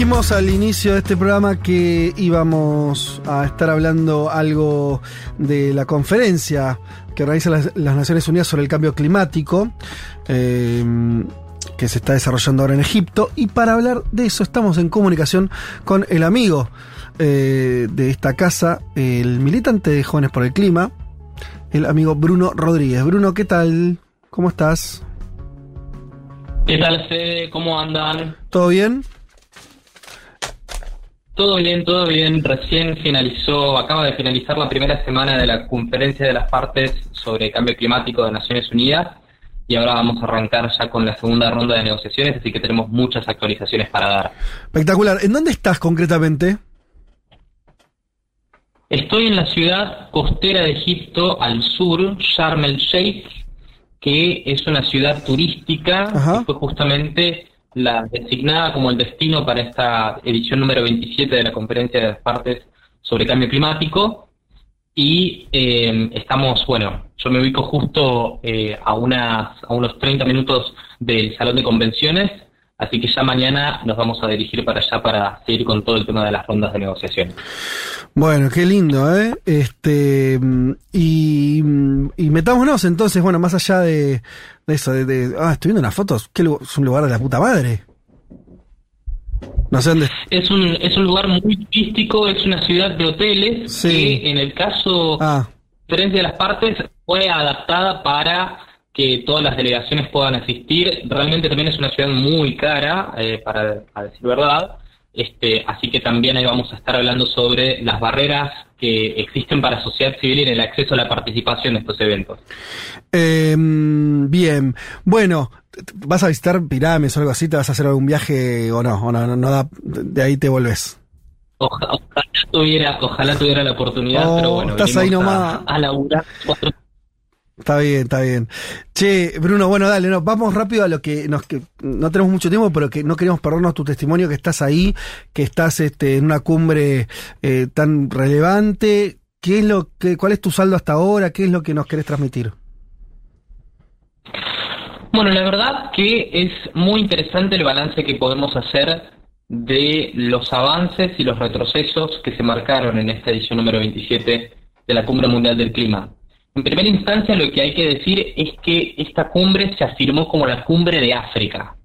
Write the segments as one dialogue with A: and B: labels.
A: Dijimos al inicio de este programa que íbamos a estar hablando algo de la conferencia que organiza las, las Naciones Unidas sobre el cambio climático, eh, que se está desarrollando ahora en Egipto. Y para hablar de eso estamos en comunicación con el amigo eh, de esta casa, el militante de Jóvenes por el Clima, el amigo Bruno Rodríguez. Bruno, ¿qué tal? ¿Cómo estás?
B: ¿Qué tal, Fede? ¿Cómo andan?
A: ¿Todo bien?
B: Todo bien, todo bien. Recién finalizó, acaba de finalizar la primera semana de la conferencia de las partes sobre cambio climático de Naciones Unidas y ahora vamos a arrancar ya con la segunda ronda de negociaciones, así que tenemos muchas actualizaciones para dar.
A: Espectacular. ¿En dónde estás concretamente?
B: Estoy en la ciudad costera de Egipto, al sur, Sharm el Sheikh, que es una ciudad turística,
A: Ajá.
B: que fue justamente la designada como el destino para esta edición número 27 de la Conferencia de las Partes sobre Cambio Climático. Y eh, estamos, bueno, yo me ubico justo eh, a, unas, a unos 30 minutos del Salón de Convenciones, así que ya mañana nos vamos a dirigir para allá para seguir con todo el tema de las rondas de negociación.
A: Bueno, qué lindo, ¿eh? Este, y, y metámonos entonces, bueno, más allá de, de eso, de, de- ah, estoy viendo unas fotos, ¿qué es un lugar de la puta madre? No sé dónde.
B: Es un, es un lugar muy turístico, es una ciudad de hoteles
A: Sí.
B: que en el caso
A: Ah,
B: diferencia de las partes fue adaptada para que todas las delegaciones puedan asistir. Realmente también es una ciudad muy cara, eh, para decir verdad. Este, así que también ahí vamos a estar hablando sobre las barreras que existen para la sociedad civil en el acceso a la participación de estos eventos.
A: eh, mm, bien. Bueno, ¿vas a visitar pirámides o algo así? ¿Te vas a hacer algún viaje o no? O no, no, no da, de ahí te.
B: Oja- ojalá tuviera, ojalá tuviera la oportunidad,
A: Oh,
B: pero bueno,
A: estás ahí
B: venimos a-
A: nomás.
B: a laburar cuatro
A: Está bien, está bien. Che, Bruno, bueno, dale, no, vamos rápido a lo que nos que no tenemos mucho tiempo, pero que no queremos perdernos tu testimonio, que estás ahí, que estás este, en una cumbre eh, tan relevante. ¿Qué es lo que, cuál es tu saldo hasta ahora? ¿Qué es lo que nos querés transmitir?
B: Bueno, la verdad que es muy interesante el balance que podemos hacer de los avances y los retrocesos que se marcaron en esta edición número 27 de la Cumbre Mundial del Clima. En primera instancia, lo que hay que decir es que esta cumbre se afirmó como la cumbre de África,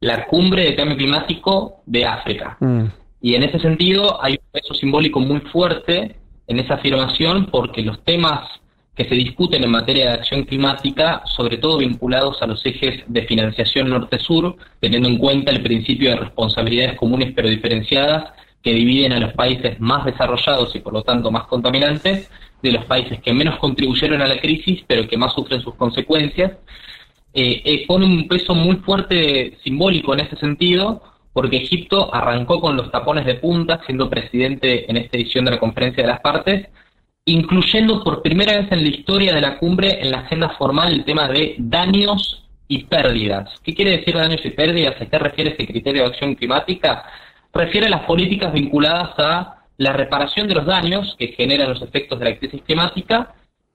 B: la cumbre de cambio climático de África.
A: Mm,
B: Y en ese sentido hay un peso simbólico muy fuerte en esa afirmación porque los temas que se discuten en materia de acción climática, sobre todo vinculados a los ejes de financiación norte-sur, teniendo en cuenta el principio de responsabilidades comunes pero diferenciadas que dividen a los países más desarrollados y por lo tanto más contaminantes de los países que menos contribuyeron a la crisis pero que más sufren sus consecuencias, eh, eh, pone un peso muy fuerte simbólico en ese sentido, porque Egipto arrancó con los tapones de punta, siendo presidente en esta edición de la Conferencia de las Partes, incluyendo por primera vez en la historia de la cumbre en la agenda formal el tema de daños y pérdidas. ¿Qué quiere decir daños y pérdidas? ¿A qué refiere ese criterio de acción climática? Refiere a las políticas vinculadas a la reparación de los daños que generan los efectos de la crisis climática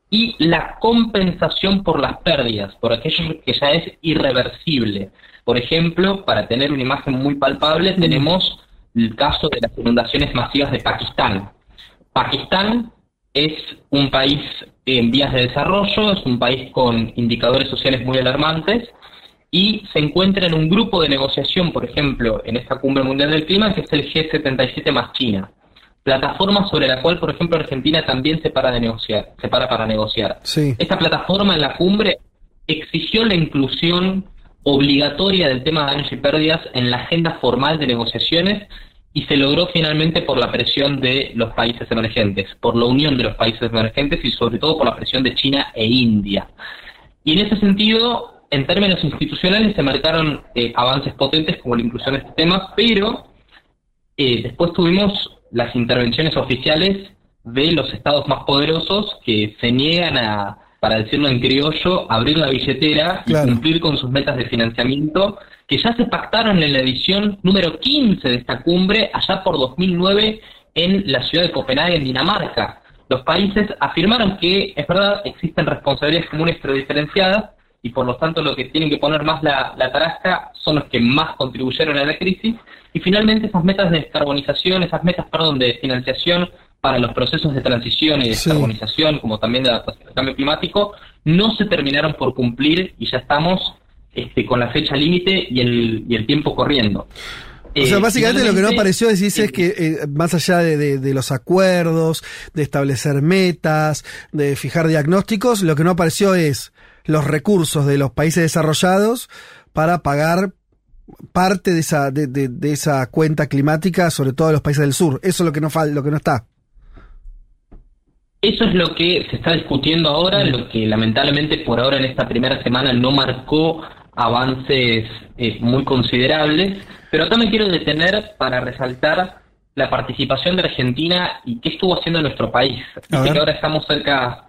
B: y la compensación por las pérdidas, por aquello que ya es irreversible. Por ejemplo, para tener una imagen muy palpable, tenemos el caso de las inundaciones masivas de Pakistán. Pakistán es un país en vías de desarrollo, es un país con indicadores sociales muy alarmantes y se encuentra en un grupo de negociación, por ejemplo, en esta cumbre mundial del clima, que es el G77 más China plataforma sobre la cual, por ejemplo, Argentina también se para de negociar, se para para negociar.
A: sí.
B: Esta plataforma en la cumbre exigió la inclusión obligatoria del tema de daños y pérdidas en la agenda formal de negociaciones y se logró finalmente por la presión de los países emergentes, por la unión de los países emergentes y sobre todo por la presión de China e India. Y en ese sentido, en términos institucionales, se marcaron eh, avances potentes como la inclusión de este tema, pero eh, después tuvimos las intervenciones oficiales de los estados más poderosos que se niegan a, para decirlo en criollo, abrir la billetera
A: Claro.
B: y cumplir con sus metas de financiamiento que ya se pactaron en la edición número 15 de esta cumbre allá por 2009 en la ciudad de Copenhague, en Dinamarca. Los países afirmaron que, es verdad, existen responsabilidades comunes pero diferenciadas y por lo tanto lo que tienen que poner más la, la tarasca son los que más contribuyeron a la crisis. Y finalmente esas metas de descarbonización, esas metas, perdón, de financiación para los procesos de transición y descarbonización, como también de adaptación al cambio climático, no se terminaron por cumplir y ya estamos este, con la fecha límite y el, y el tiempo corriendo.
A: O sea, eh, básicamente lo que no apareció decís, es que eh, más allá de, los acuerdos, de establecer metas, de fijar diagnósticos, lo que no apareció es los recursos de los países desarrollados para pagar parte de esa, de, de, esa cuenta climática, sobre todo en los países del sur. Eso es lo que no, lo que no está.
B: Eso es lo que se está discutiendo ahora, lo que lamentablemente por ahora en esta primera semana no marcó avances eh, muy considerables, pero acá me quiero detener para resaltar la participación de Argentina y qué estuvo haciendo nuestro país. que ahora estamos cerca,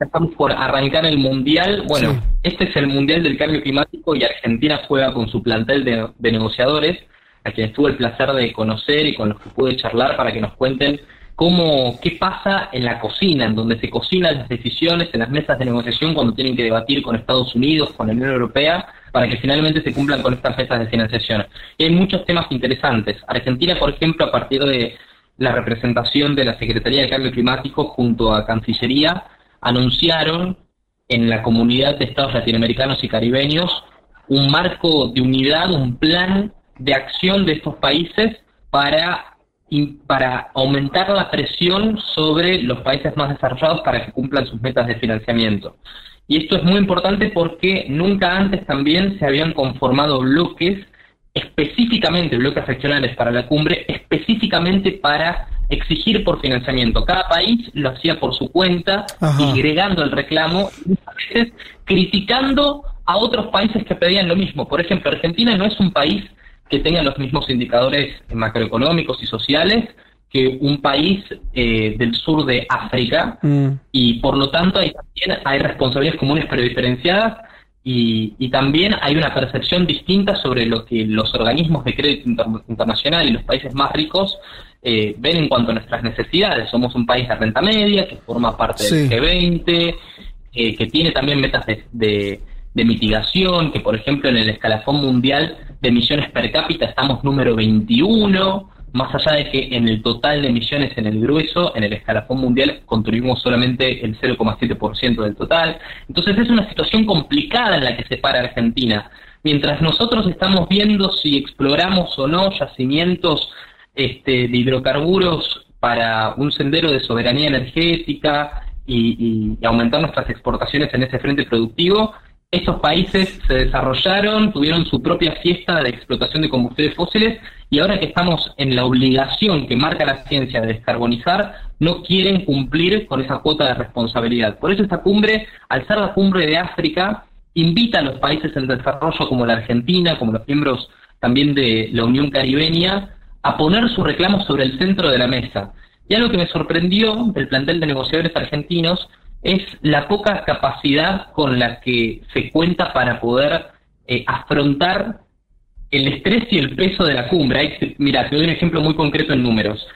B: estamos por arrancar el Mundial. Bueno, este es el Mundial del Cambio Climático y Argentina juega con su plantel de, de negociadores, a quienes tuve el placer de conocer y con los que pude charlar para que nos cuenten cómo, qué pasa en la cocina, en donde se cocinan las decisiones, en las mesas de negociación cuando tienen que debatir con Estados Unidos, con la Unión Europea, para que finalmente se cumplan con estas mesas de financiación. Y hay muchos temas interesantes. Argentina, por ejemplo, a partir de la representación de la Secretaría de Cambio Climático junto a Cancillería, anunciaron en la comunidad de estados latinoamericanos y caribeños un marco de unidad, un plan de acción de estos países para para aumentar la presión sobre los países más desarrollados para que cumplan sus metas de financiamiento. Y esto es muy importante porque nunca antes también se habían conformado bloques específicamente, bloques regionales para la cumbre, específicamente para exigir por financiamiento. Cada país lo hacía por su cuenta, agregando el reclamo, y a veces criticando a otros países que pedían lo mismo. Por ejemplo, Argentina no es un país que tengan los mismos indicadores macroeconómicos y sociales que un país eh, del sur de África mm. y por lo tanto hay, también hay responsabilidades comunes pero diferenciadas y, y, también hay una percepción distinta sobre lo que los organismos de crédito internacional y los países más ricos eh, ven en cuanto a nuestras necesidades. Somos un país de renta media que forma parte del G20, eh, que tiene también metas de de mitigación, que por ejemplo en el escalafón mundial de emisiones per cápita estamos número 21, más allá de que en el total de emisiones en el grueso, en el escalafón mundial, contribuimos solamente el 0,7% del total. Entonces es una situación complicada en la que se para Argentina. Mientras nosotros estamos viendo si exploramos o no yacimientos este, de hidrocarburos para un sendero de soberanía energética y aumentar nuestras exportaciones en ese frente productivo, estos países se desarrollaron, tuvieron su propia fiesta de explotación de combustibles fósiles y ahora que estamos en la obligación que marca la ciencia de descarbonizar, no quieren cumplir con esa cuota de responsabilidad. Por eso esta cumbre, al ser la cumbre de África, invita a los países en desarrollo como la Argentina, como los miembros también de la Unión Caribeña, a poner su reclamo sobre el centro de la mesa. Y algo que me sorprendió del plantel de negociadores argentinos es la poca capacidad con la que se cuenta para poder eh, afrontar el estrés y el peso de la cumbre. mira, te doy un ejemplo muy concreto en números.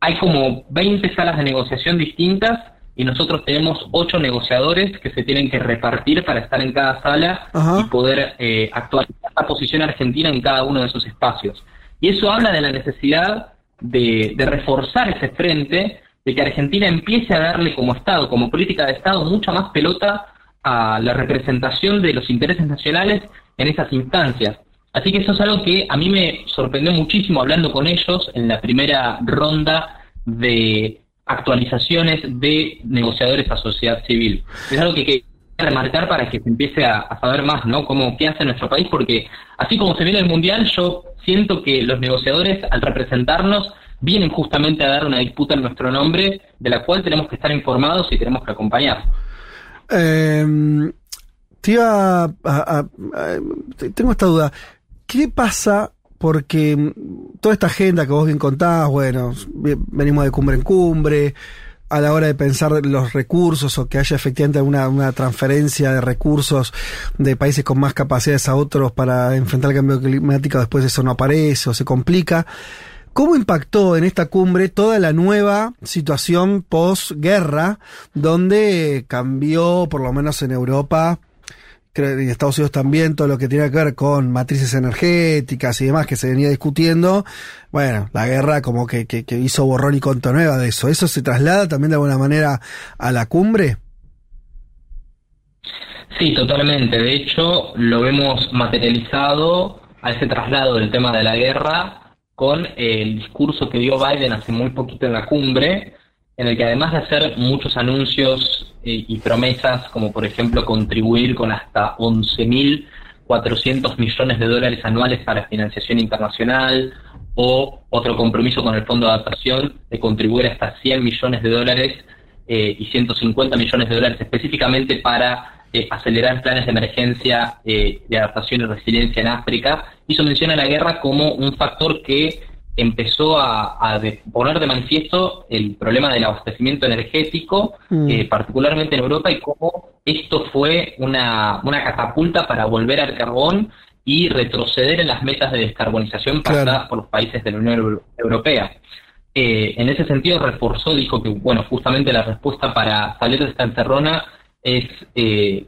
B: Hay como 20 salas de negociación distintas y nosotros tenemos 8 negociadores que se tienen que repartir para estar en cada sala y poder eh, actualizar la posición argentina en cada uno de esos espacios. Y eso habla de la necesidad de, de reforzar ese frente de que Argentina empiece a darle como Estado, como política de Estado, mucha más pelota a la representación de los intereses nacionales en esas instancias. Así que eso es algo que a mí me sorprendió muchísimo hablando con ellos en la primera ronda de actualizaciones de negociadores a sociedad civil. Es algo que que remarcar para que se empiece a, saber más, ¿no? Cómo, qué hace nuestro país, porque así como se viene el Mundial, yo siento que los negociadores, al representarnos, vienen justamente a dar una disputa en nuestro nombre, de la cual tenemos que estar informados y tenemos que acompañar.
A: Eh, a, tengo esta duda. ¿Qué pasa? Porque toda esta agenda que vos bien contás, bueno, venimos de cumbre en cumbre, a la hora de pensar los recursos o que haya efectivamente una, una transferencia de recursos de países con más capacidades a otros para enfrentar el cambio climático, después eso no aparece o se complica. ¿Cómo impactó en esta cumbre toda la nueva situación posguerra, donde cambió, por lo menos en Europa, y Estados Unidos también, todo lo que tiene que ver con matrices energéticas y demás que se venía discutiendo, bueno, la guerra como que, hizo borrón y conto nueva de eso. ¿Eso se traslada también de alguna manera a la cumbre?
B: Sí, totalmente. De hecho, lo vemos materializado a ese traslado del tema de la guerra con el discurso que dio Biden hace muy poquito en la cumbre, en el que además de hacer muchos anuncios eh, y promesas, como por ejemplo contribuir con hasta 11.400 millones de dólares anuales para financiación internacional, o otro compromiso con el Fondo de Adaptación de contribuir hasta 100 millones de dólares eh, y 150 millones de dólares específicamente para eh, acelerar planes de emergencia eh, de adaptación y resiliencia en África, hizo mención a la guerra como un factor que empezó a, poner de manifiesto el problema del abastecimiento energético, mm. eh, particularmente en Europa, y cómo esto fue una, catapulta para volver al carbón y retroceder en las metas de descarbonización pasadas por los países de la Unión Europea. en ese sentido reforzó, dijo que bueno, justamente la respuesta para salir de esta encerrona es eh,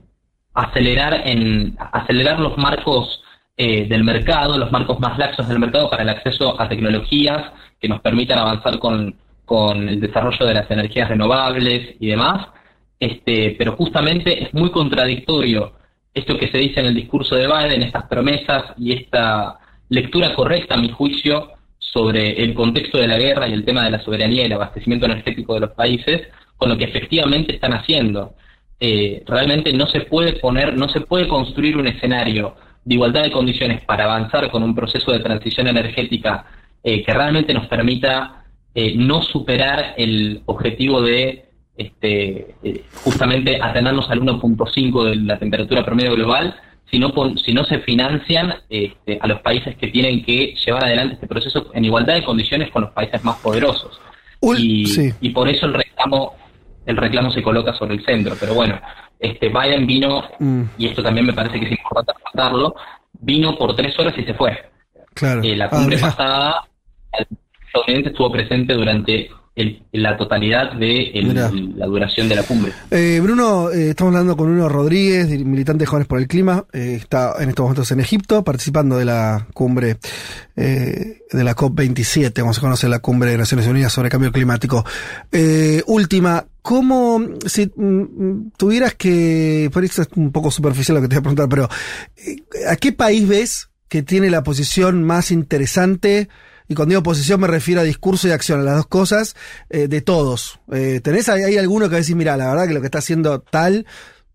B: acelerar, en, acelerar los marcos eh, del mercado, los marcos más laxos del mercado para el acceso a tecnologías que nos permitan avanzar con, con el desarrollo de las energías renovables y demás. Este, pero justamente es muy contradictorio esto que se dice en el discurso de Biden, estas promesas y esta lectura correcta, a mi juicio, sobre el contexto de la guerra y el tema de la soberanía y el abastecimiento energético de los países, con lo que efectivamente están haciendo. Eh, realmente no se puede poner, no se puede construir un escenario de igualdad de condiciones para avanzar con un proceso de transición energética eh, que realmente nos permita eh, no superar el objetivo de este, justamente atenernos al 1.5 de la temperatura promedio global, si no, si no se financian este, a los países que tienen que llevar adelante este proceso en igualdad de condiciones con los países más poderosos. y, y por eso el reclamo el reclamo se coloca sobre el centro. Pero bueno, este Biden vino, mm. y esto también me parece que es importante contarlo, vino por tres horas y se fue.
A: Claro.
B: Eh, la cumbre ah, pasada, el estadounidense estuvo presente durante la totalidad de la duración de la cumbre.
A: Eh, Bruno, eh, estamos hablando con Bruno Rodríguez, militante de Jóvenes por el Clima, eh, está en estos momentos en Egipto participando de la cumbre de la COP27, como se conoce la cumbre de Naciones Unidas sobre cambio climático. última, ¿cómo, si mm, mm, tuvieras que, por eso es un poco superficial lo que te voy a preguntar, pero ¿a qué país ves que tiene la posición más interesante? Y cuando digo oposición me refiero a discurso y acción, a las dos cosas, eh, de todos. Eh, ¿Tenés ahí, alguno que decir, mira, la verdad que lo que está haciendo tal,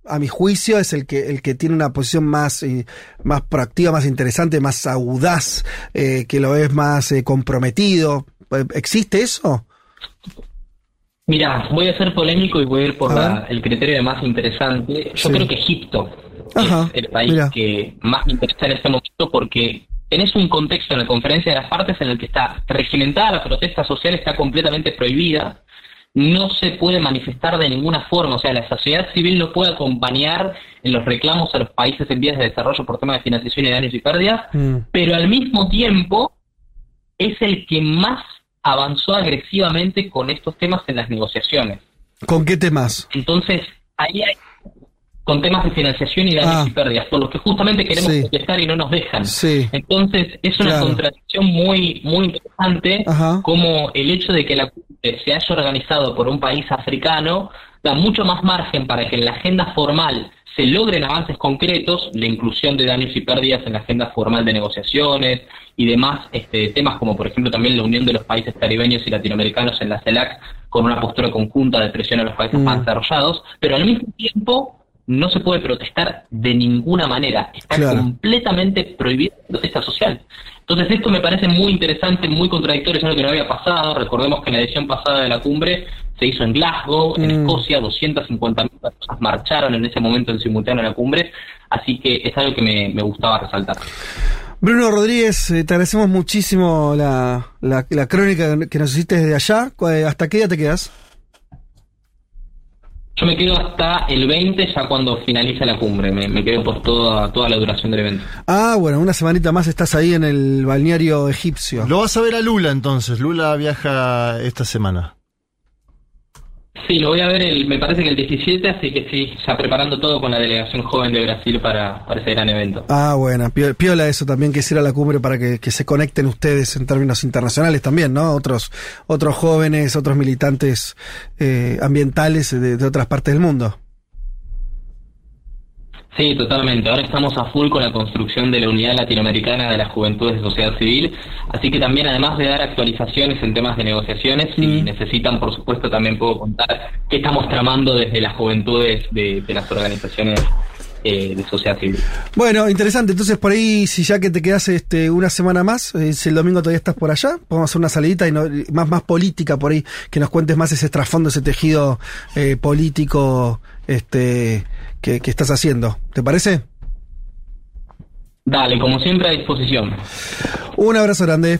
A: a mi juicio, es el que, el que tiene una posición más, eh, más proactiva, más interesante, más audaz, que lo es más comprometido? ¿Existe eso?
B: Mira, voy a ser polémico y voy a ir por el criterio de más interesante. Yo creo que Egipto es el país que más me interesa en este momento porque tenés un contexto en la conferencia de las partes en el que está regimentada la protesta social, está completamente prohibida, no se puede manifestar de ninguna forma, o sea, la sociedad civil no puede acompañar en los reclamos a los países en vías de desarrollo por temas de financiación y daños y pérdidas, mm. pero al mismo tiempo es el que más avanzó agresivamente con estos temas en las negociaciones.
A: ¿Con qué temas?
B: Entonces, ahí hay con temas de financiación y daños ah. y pérdidas, por lo que justamente queremos protestar y no nos dejan. Entonces, es una contradicción muy, muy interesante como el hecho de que la se haya organizado por un país africano da mucho más margen para que en la agenda formal se logren avances concretos, la inclusión de daños y pérdidas en la agenda formal de negociaciones y demás este, temas como por ejemplo también la unión de los países caribeños y latinoamericanos en la CELAC con una postura conjunta de presión a los países mm. más desarrollados, pero al mismo tiempo no se puede protestar de ninguna manera. Está completamente prohibido la protesta social. Entonces esto me parece muy interesante, muy contradictorio, es algo que no había pasado. Recordemos que en la edición pasada de la cumbre se hizo en Glasgow, en mm. Escocia, 250.000 personas marcharon en ese momento en simultáneo a la cumbre, así que es algo que me, gustaba resaltar.
A: Bruno Rodríguez, eh, te agradecemos muchísimo la, la, la crónica que nos hiciste desde allá. ¿Hasta qué día te quedas?
B: Yo me quedo hasta el 20, ya cuando finalice la cumbre. Me, quedo por toda, toda la duración del evento.
A: Ah, bueno, una semanita más estás ahí en el balneario egipcio.
C: Lo vas a ver a Lula entonces. Lula viaja esta semana.
B: Sí, lo voy a ver, el, me parece que el 17, así que sí, ya preparando todo con la delegación joven de Brasil para, para ese gran evento.
A: Ah, bueno, piola eso también, que a la cumbre para que, se conecten ustedes en términos internacionales también, ¿no? Otros, otros jóvenes, otros militantes eh, ambientales de otras partes del mundo.
B: Sí, totalmente. Ahora estamos a full con la construcción de la Unidad Latinoamericana de las Juventudes de Sociedad Civil, así que también además de dar actualizaciones en temas de negociaciones, si mm. necesitan, por supuesto, también puedo contar qué estamos tramando desde las juventudes de, las organizaciones eh, de sociedad civil.
A: Bueno, interesante. Entonces, por ahí, si ya que te quedas este, una semana más, eh, si el domingo todavía estás por allá, podemos hacer una salidita y más, más política por ahí, que nos cuentes más ese trasfondo, ese tejido eh, político este, que, que estás haciendo. ¿Te parece?
B: Dale, como siempre a disposición.
A: Un abrazo grande.